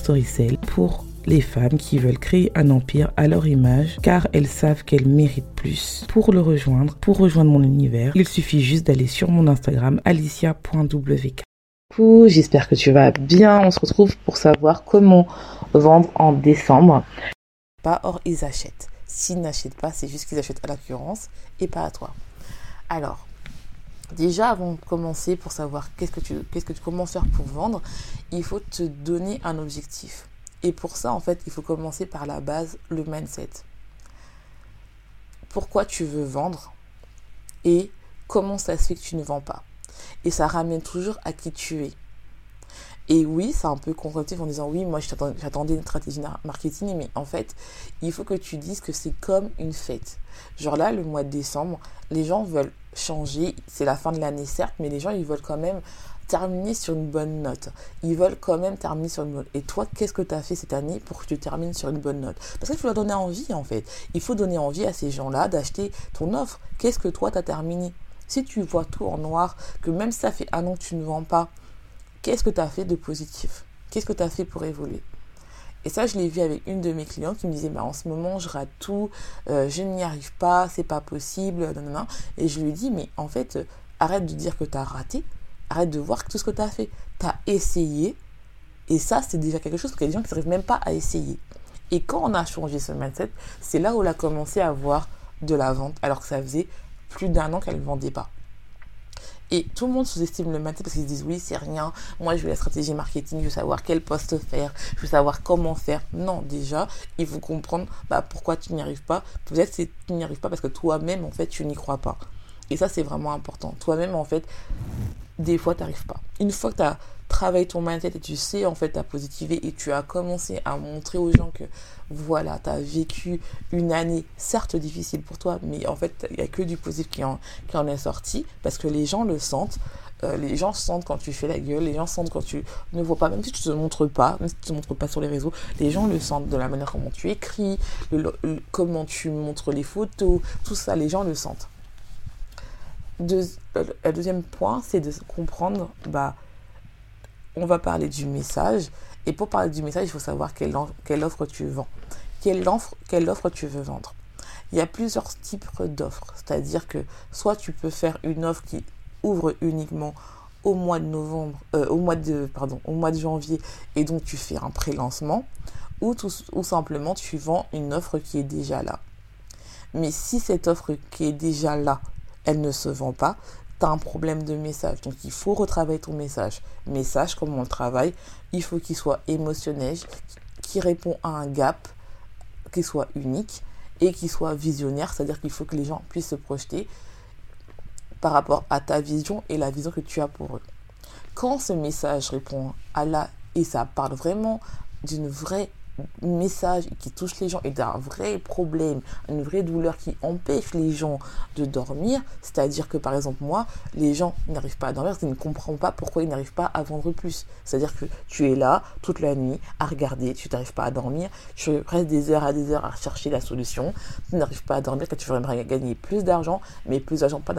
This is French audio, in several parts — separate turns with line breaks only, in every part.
Storycell pour les femmes qui veulent créer un empire à leur image car elles savent qu'elles méritent plus. Pour le rejoindre, pour rejoindre mon univers, il suffit juste d'aller sur mon Instagram alicia.wk. J'espère que tu vas bien. On se retrouve pour savoir comment vendre en décembre. Pas or ils achètent. S'ils n'achètent pas, c'est juste qu'ils achètent à l'occurrence et pas à toi. Alors, Déjà, avant de commencer, pour savoir qu'est-ce que tu, qu'est-ce comment faire pour vendre, il faut te donner un objectif. Et pour ça, en fait, il faut commencer par la base, le mindset. Pourquoi tu veux vendre et comment ça se fait que tu ne vends pas? Et ça ramène toujours à qui tu es. Et oui, c'est un peu constructif en disant oui, moi j'attendais une stratégie marketing, mais en fait, il faut que tu dises que c'est comme une fête. Genre là, le mois de décembre, les gens veulent changer, c'est la fin de l'année certes, mais les gens ils veulent quand même terminer sur une bonne note. Ils veulent quand même terminer sur une bonne note. Et toi, qu'est-ce que tu as fait cette année pour que tu termines sur une bonne note? Parce qu'il faut leur donner envie en fait. Il faut donner envie à ces gens-là d'acheter ton offre. Qu'est-ce que toi, tu as terminé? Si tu vois tout en noir, que même ça fait un an que tu ne vends pas, qu'est-ce que tu as fait de positif? Qu'est-ce que tu as fait pour évoluer? Et ça, je l'ai vu avec une de mes clientes qui me disait, bah, en ce moment, je rate tout, euh, je n'y arrive pas, c'est pas possible, Et je lui dit, mais en fait, euh, arrête de dire que tu as raté, arrête de voir tout ce que tu as fait. Tu as essayé, et ça, c'est déjà quelque chose, qu'il y a des gens qui n'arrivent même pas à essayer. Et quand on a changé ce mindset, c'est là où elle a commencé à voir de la vente, alors que ça faisait plus d'un an qu'elle ne vendait pas. Et tout le monde sous-estime le mindset parce qu'ils se disent oui, c'est rien. Moi, je veux la stratégie marketing, je veux savoir quel poste faire, je veux savoir comment faire. Non, déjà, il faut comprendre bah, pourquoi tu n'y arrives pas. Peut-être que tu n'y arrives pas parce que toi-même, en fait, tu n'y crois pas. Et ça, c'est vraiment important. Toi-même, en fait, des fois, tu n'arrives pas. Une fois que tu as travaillé ton mindset et tu sais, en fait, à positiver et tu as commencé à montrer aux gens que, voilà, tu as vécu une année, certes difficile pour toi, mais en fait, il n'y a que du positif qui en, qui en est sorti parce que les gens le sentent. Euh, les gens sentent quand tu fais la gueule, les gens sentent quand tu ne vois pas, même si tu te montres pas, même si tu te montres pas sur les réseaux, les gens le sentent de la manière comment tu écris, comment tu montres les photos, tout ça, les gens le sentent. Euh, le deuxième point, c'est de comprendre, bah, on va parler du message. Et pour parler du message, il faut savoir quelle, offre tu vends. Quelle offre, tu veux vendre. Il y a plusieurs types d'offres. C'est-à-dire que soit tu peux faire une offre qui ouvre uniquement au mois de novembre, euh, au mois de, pardon, au mois de janvier, et donc tu fais un pré-lancement, ou, ou simplement tu vends une offre qui est déjà là. Mais si cette offre qui est déjà là, elle ne se vend pas, tu un problème de message. Donc il faut retravailler ton message. Message, comme on le travaille, il faut qu'il soit émotionnel, qui répond à un gap, qu'il soit unique et qu'il soit visionnaire, c'est-à-dire qu'il faut que les gens puissent se projeter par rapport à ta vision et la vision que tu as pour eux. Quand ce message répond à la et ça parle vraiment d'une vraie message qui touche les gens et d'un vrai problème, une vraie douleur qui empêche les gens de dormir, c'est-à-dire que par exemple moi, les gens n'arrivent pas à dormir qu'ils ne comprennent pas pourquoi ils n'arrivent pas à vendre plus. C'est-à-dire que tu es là toute la nuit à regarder, tu n'arrives pas à dormir, tu restes des heures à des heures à chercher la solution, tu n'arrives pas à dormir quand tu voudrais gagner plus d'argent, mais plus d'argent pas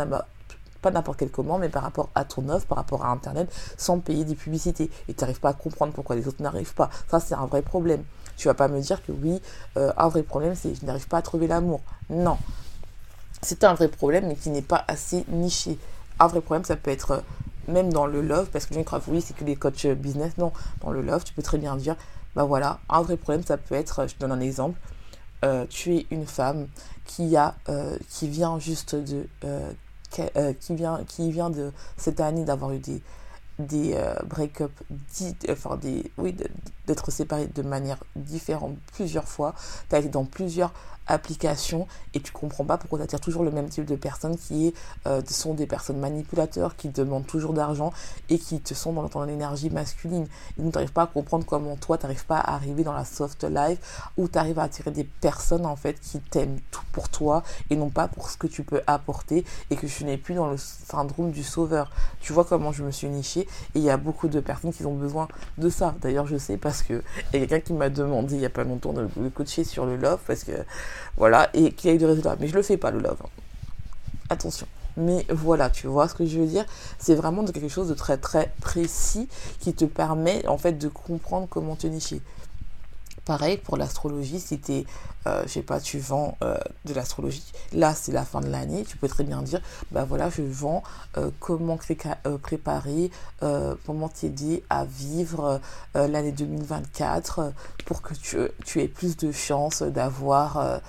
pas n'importe quel comment, mais par rapport à ton offre, par rapport à Internet, sans payer des publicités. Et tu n'arrives pas à comprendre pourquoi les autres n'arrivent pas. Ça, c'est un vrai problème. Tu vas pas me dire que oui, euh, un vrai problème, c'est je n'arrive pas à trouver l'amour. Non. C'est un vrai problème, mais qui n'est pas assez niché. Un vrai problème, ça peut être euh, même dans le love, parce que gens croient, oui, c'est que les coachs business. Non, dans le love, tu peux très bien dire, bah voilà, un vrai problème, ça peut être, je te donne un exemple, euh, tu es une femme qui a, qui vient juste de, qui vient, qui vient de cette année d'avoir eu des, des break-up, enfin des, oui, d'être séparé de manière différente plusieurs fois, tu as été dans plusieurs application et tu comprends pas pourquoi tu attires toujours le même type de personnes qui euh, sont des personnes manipulateurs qui demandent toujours d'argent et qui te sont dans ton énergie masculine. Donc tu n'arrives pas à comprendre comment toi tu n'arrives pas à arriver dans la soft life où tu arrives à attirer des personnes en fait qui t'aiment tout pour toi et non pas pour ce que tu peux apporter et que je n'ai plus dans le syndrome du sauveur. Tu vois comment je me suis nichée et il y a beaucoup de personnes qui ont besoin de ça. D'ailleurs je sais parce que il y a quelqu'un qui m'a demandé il n'y a pas longtemps de le coacher sur le love parce que voilà, et qu'il y ait du résultat. Mais je le fais pas, le love. Attention. Mais voilà, tu vois ce que je veux dire? C'est vraiment quelque chose de très très précis qui te permet en fait de comprendre comment te nicher. Pareil pour l'astrologie, si tu euh, je sais pas, tu vends euh, de l'astrologie, là c'est la fin de l'année, tu peux très bien dire, bah voilà, je vends euh, comment euh, préparer, comment t'aider à vivre l'année 2024 pour que tu, tu, aies plus de chances d'avoir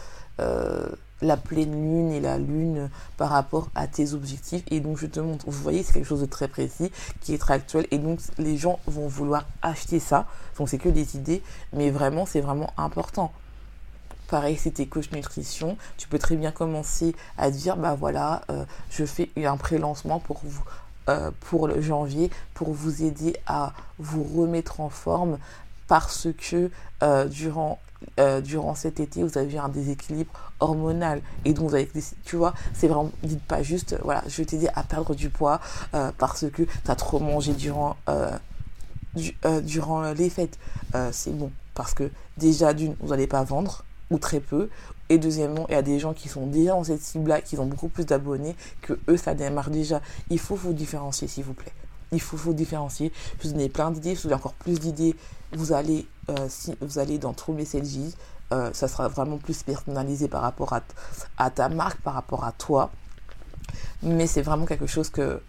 la pleine lune et la lune par rapport à tes objectifs. Et donc, je te montre, vous voyez, c'est quelque chose de très précis, qui est très actuel. Et donc, les gens vont vouloir acheter ça. Donc, c'est que des idées, mais vraiment, c'est vraiment important. Pareil, si tu es coach nutrition, tu peux très bien commencer à dire, bah voilà, euh, je fais un pré-lancement pour vous. Euh, pour le janvier pour vous aider à vous remettre en forme parce que euh, durant euh, durant cet été, vous avez un déséquilibre hormonal. Et donc, vous avez, tu vois, c'est vraiment, dites pas juste, voilà, je vais t'aider à perdre du poids euh, parce que tu as trop mangé durant, euh, durant les fêtes. c'est bon. Parce que déjà, d'une, vous n'allez pas vendre, ou très peu. Et deuxièmement, il y a des gens qui sont déjà dans cette cible-là, qui ont beaucoup plus d'abonnés, que eux, ça démarre déjà. Il faut vous différencier, s'il vous plaît. Il faut différencier. Je vous donne plein d'idées. Si vous avez encore plus d'idées, vous allez, euh, si vous allez dans True Messages. Euh, ça sera vraiment plus personnalisé par rapport à, à ta marque, par rapport à toi. Mais c'est vraiment quelque chose que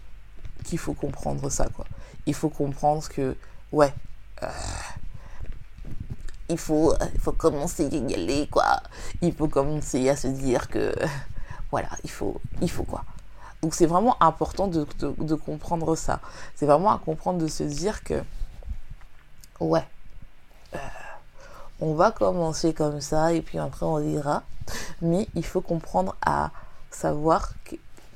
qu'il faut comprendre ça, quoi. Il faut comprendre que, ouais, euh, il, faut, il faut commencer à y aller, quoi. Il faut commencer à se dire que, voilà, il faut, il faut quoi. Donc c'est vraiment important de, comprendre ça. C'est vraiment à comprendre de se dire que, ouais, euh, on va commencer comme ça et puis après on dira. Mais il faut comprendre à savoir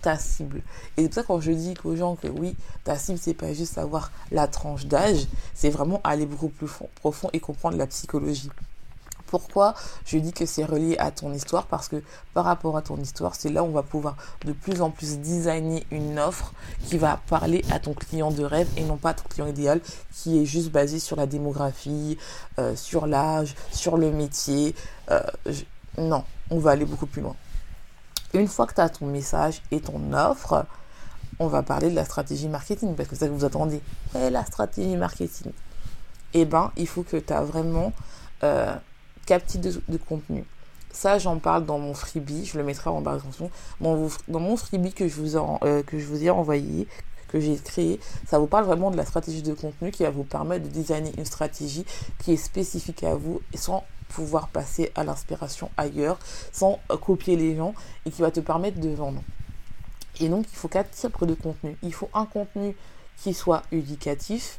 ta cible. Et c'est pour ça quand je dis aux gens que oui, ta cible, c'est pas juste savoir la tranche d'âge, c'est vraiment aller beaucoup plus profond et comprendre la psychologie. Pourquoi je dis que c'est relié à ton histoire Parce que par rapport à ton histoire, c'est là où on va pouvoir de plus en plus designer une offre qui va parler à ton client de rêve et non pas à ton client idéal qui est juste basé sur la démographie, euh, sur l'âge, sur le métier. Euh, non, on va aller beaucoup plus loin. Une fois que tu as ton message et ton offre, on va parler de la stratégie marketing parce que c'est ça que vous attendez. Ouais, la stratégie marketing. Eh ben, il faut que tu as vraiment euh, type de, contenu. Ça, j'en parle dans mon freebie, je le mettrai en barre de Dans, dans mon freebie que je, vous euh, que je vous ai envoyé, que j'ai créé, ça vous parle vraiment de la stratégie de contenu qui va vous permettre de designer une stratégie qui est spécifique à vous et sans pouvoir passer à l'inspiration ailleurs, sans euh, copier les gens et qui va te permettre de vendre. Et donc, il faut quatre types de contenu. Il faut un contenu qui soit éducatif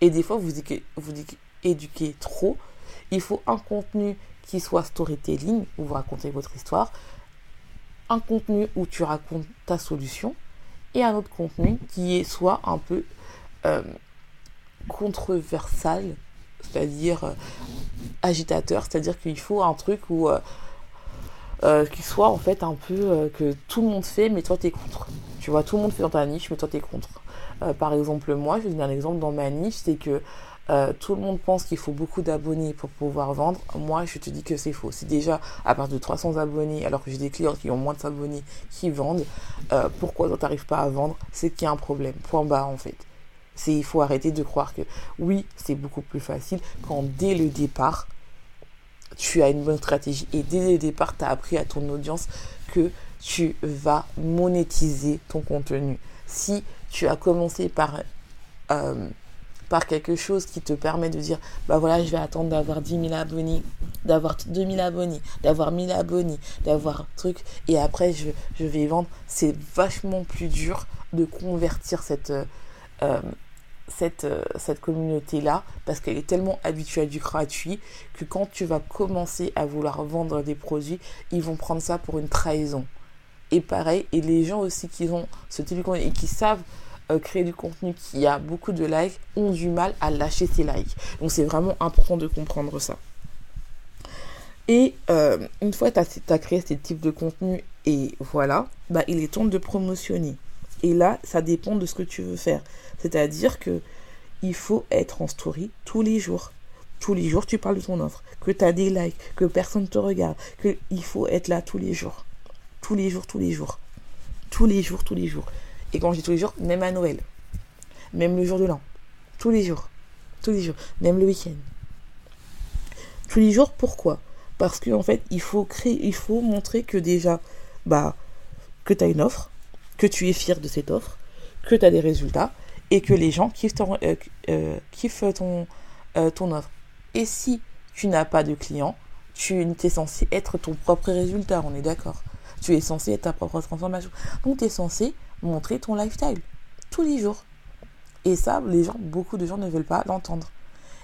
et des fois, vous, vous éduquez trop il faut un contenu qui soit storytelling, où vous racontez votre histoire, un contenu où tu racontes ta solution, et un autre contenu qui est soit un peu euh, controversal, c'est-à-dire euh, agitateur, c'est-à-dire qu'il faut un truc où euh, qui soit en fait un peu que tout le monde fait, mais toi tu es contre. Tu vois, tout le monde fait dans ta niche, mais toi tu es contre. par exemple, moi, je vais donner un exemple dans ma niche, c'est que euh, tout le monde pense qu'il faut beaucoup d'abonnés pour pouvoir vendre. Moi, je te dis que c'est faux. C'est déjà à partir de 300 abonnés, alors que j'ai des clients qui ont moins de abonnés qui vendent. Euh, pourquoi tu n'arrives pas à vendre? C'est qu'il y a un problème. Point bas, en fait. C'est il faut arrêter de croire que oui, c'est beaucoup plus facile quand dès le départ, tu as une bonne stratégie et dès le départ, tu as appris à ton audience que tu vas monétiser ton contenu. Si tu as commencé par euh, par quelque chose qui te permet de dire, bah voilà, je vais attendre d'avoir 10 000 abonnés, d'avoir 2000 abonnés, d'avoir 1000 abonnés, d'avoir truc, et après je, je vais vendre, c'est vachement plus dur de convertir cette, euh, cette, euh, cette communauté-là parce qu'elle est tellement habituée à du gratuit que quand tu vas commencer à vouloir vendre des produits, ils vont prendre ça pour une trahison. Et pareil, et les gens aussi qui ont ce contenu et qui savent euh, créer du contenu qui a beaucoup de likes ont du mal à lâcher ces likes. Donc c'est vraiment important de comprendre ça. Et euh, une fois que tu as, créé ces types de contenu et voilà, bah, il est temps de promotionner. Et là, ça dépend de ce que tu veux faire. C'est-à-dire que il faut être en story tous les jours. Tous les jours, tu parles de ton offre, que tu as des likes, que personne te regarde, qu'il faut être là tous les jours. Tous les jours, tous les jours. Tous les jours, tous les jours. Et quand je dis tous les jours, même à Noël. Même le jour de l'an. Tous les jours. Tous les jours. Même le week-end. Tous les jours, pourquoi? Parce qu'en en fait, il faut créer, il faut montrer que déjà, bah, que tu as une offre, que tu es fier de cette offre, que tu as des résultats et que les gens kiffent ton, euh, euh, euh, ton offre. Et si tu n'as pas de clients, tu es censé être ton propre résultat, on est d'accord. Tu es censé être ta propre transformation. Donc tu es censé montrer ton lifestyle tous les jours. Et ça, les gens, beaucoup de gens ne veulent pas l'entendre.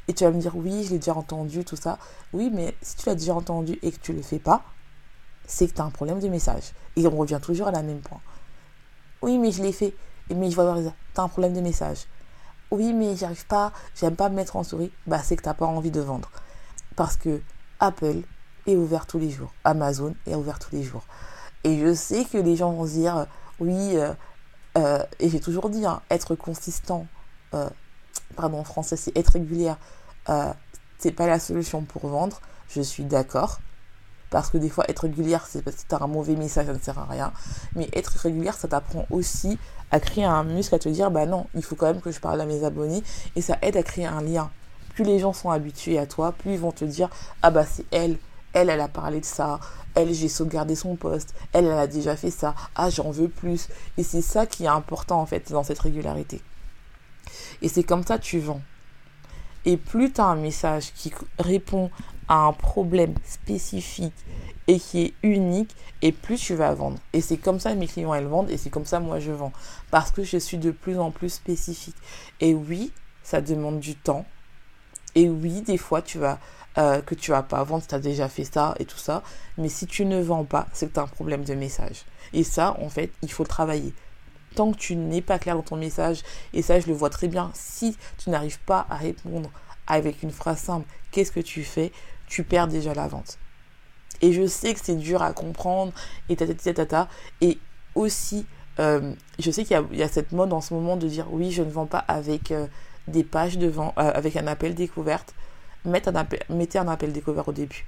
Et tu vas me dire, oui, je l'ai déjà entendu, tout ça. Oui, mais si tu l'as déjà entendu et que tu ne le fais pas, c'est que tu as un problème de message. Et on revient toujours à la même point. Oui, mais je l'ai fait. Mais je vois Tu as un problème de message. Oui, mais j'arrive pas, j'aime pas me mettre en souris. Bah, c'est que tu n'as pas envie de vendre. Parce que Apple est ouvert tous les jours. Amazon est ouvert tous les jours. Et je sais que les gens vont se dire, oui, euh, euh, et j'ai toujours dit, hein, être consistant, euh, pardon, en français, c'est être régulière, c'est pas la solution pour vendre. Je suis d'accord. Parce que des fois, être régulière, c'est parce que tu as un mauvais message, ça ne sert à rien. Mais être régulière, ça t'apprend aussi à créer un muscle, à te dire, bah non, il faut quand même que je parle à mes abonnés. Et ça aide à créer un lien. Plus les gens sont habitués à toi, plus ils vont te dire, ah bah c'est elle, elle, elle a parlé de ça, elle, j'ai sauvegardé son poste, elle, elle a déjà fait ça, ah, j'en veux plus. Et c'est ça qui est important, en fait, dans cette régularité. Et c'est comme ça que tu vends. Et plus tu as un message qui répond à un problème spécifique et qui est unique, et plus tu vas vendre. Et c'est comme ça que mes clients, elles vendent, et c'est comme ça moi je vends. Parce que je suis de plus en plus spécifique. Et oui, ça demande du temps. Et oui, des fois, tu vas euh, que tu vas pas vendre, tu as déjà fait ça et tout ça. Mais si tu ne vends pas, c'est que tu as un problème de message. Et ça, en fait, il faut travailler. Tant que tu n'es pas clair dans ton message, et ça, je le vois très bien, si tu n'arrives pas à répondre avec une phrase simple, qu'est-ce que tu fais, tu perds déjà la vente. Et je sais que c'est dur à comprendre, et ta Et aussi, euh, je sais qu'il y, a cette mode en ce moment de dire oui, je ne vends pas avec euh, des pages de vente, avec un appel découverte mettez un appel découvert au début.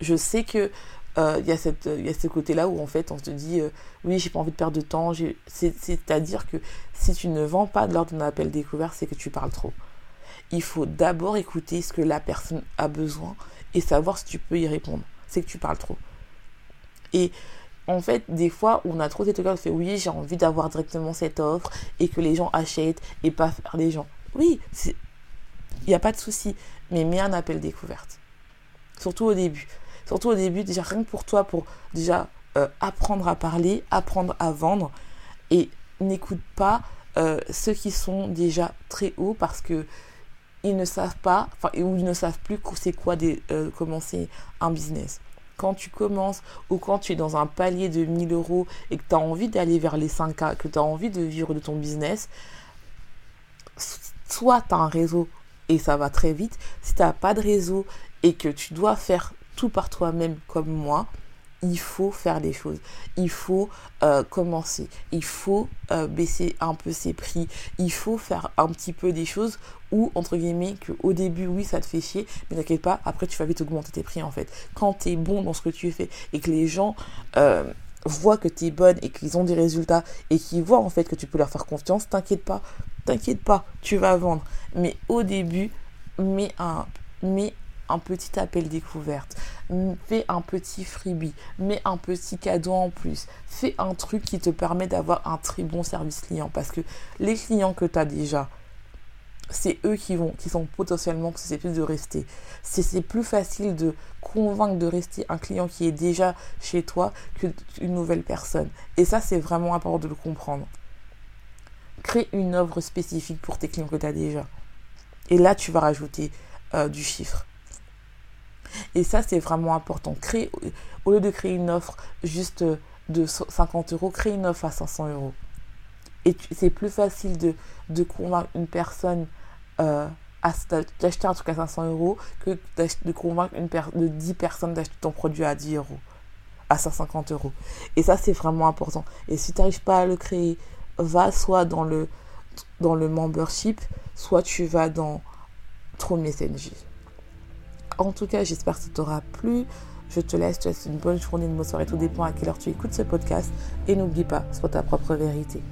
Je sais que euh, il y, a y a ce côté-là où en fait on se dit euh, oui j'ai pas envie de perdre de temps c'est-à-dire que si tu ne vends pas lors d'un appel découvert c'est que tu parles trop il faut d'abord écouter ce que la personne a besoin et savoir si tu peux y répondre c'est que tu parles trop et en fait, des fois, on a trop cette de faire oui, j'ai envie d'avoir directement cette offre et que les gens achètent et pas faire les gens. Oui, il n'y a pas de souci mais mets un appel découverte. Surtout au début. Surtout au début, déjà rien que pour toi, pour déjà euh, apprendre à parler, apprendre à vendre. Et n'écoute pas euh, ceux qui sont déjà très hauts parce que ils ne savent pas, ou ils ne savent plus c'est quoi des, euh, commencer un business. Quand tu commences ou quand tu es dans un palier de 1000 euros et que tu as envie d'aller vers les 5K, que tu as envie de vivre de ton business, soit tu as un réseau et ça va très vite. Si tu n'as pas de réseau et que tu dois faire tout par toi-même comme moi, il faut faire des choses. Il faut euh, commencer. Il faut euh, baisser un peu ses prix. Il faut faire un petit peu des choses où, entre guillemets, que au début, oui, ça te fait chier, mais t'inquiète pas, après, tu vas vite augmenter tes prix, en fait. Quand tu es bon dans ce que tu fais et que les gens euh, voient que tu es bonne et qu'ils ont des résultats et qu'ils voient, en fait, que tu peux leur faire confiance, t'inquiète pas, t'inquiète pas, tu vas vendre. Mais au début, mets un, mets un petit appel découverte, fais un petit freebie, mets un petit cadeau en plus, fais un truc qui te permet d'avoir un très bon service client. Parce que les clients que tu as déjà, c'est eux qui vont, qui sont potentiellement susceptibles de rester. C'est plus facile de convaincre de rester un client qui est déjà chez toi qu'une nouvelle personne. Et ça, c'est vraiment important de le comprendre crée une offre spécifique pour tes clients que tu as déjà. Et là, tu vas rajouter euh, du chiffre. Et ça, c'est vraiment important. Créer, au lieu de créer une offre juste de 50 euros, crée une offre à 500 euros. Et c'est plus facile de, de, convaincre une personne euh, d'acheter un truc à 500 euros que de convaincre une de 10 personnes d'acheter ton produit à 10 euros, à 150 euros. Et ça, c'est vraiment important. Et si tu n'arrives pas à le créer, va soit dans le, dans le membership, soit tu vas dans True Messenger. En tout cas, j'espère que ça t'aura plu. Je te laisse, tu as une bonne journée, une bonne soirée, tout dépend à quelle heure tu écoutes ce podcast. Et n'oublie pas, sois ta propre vérité.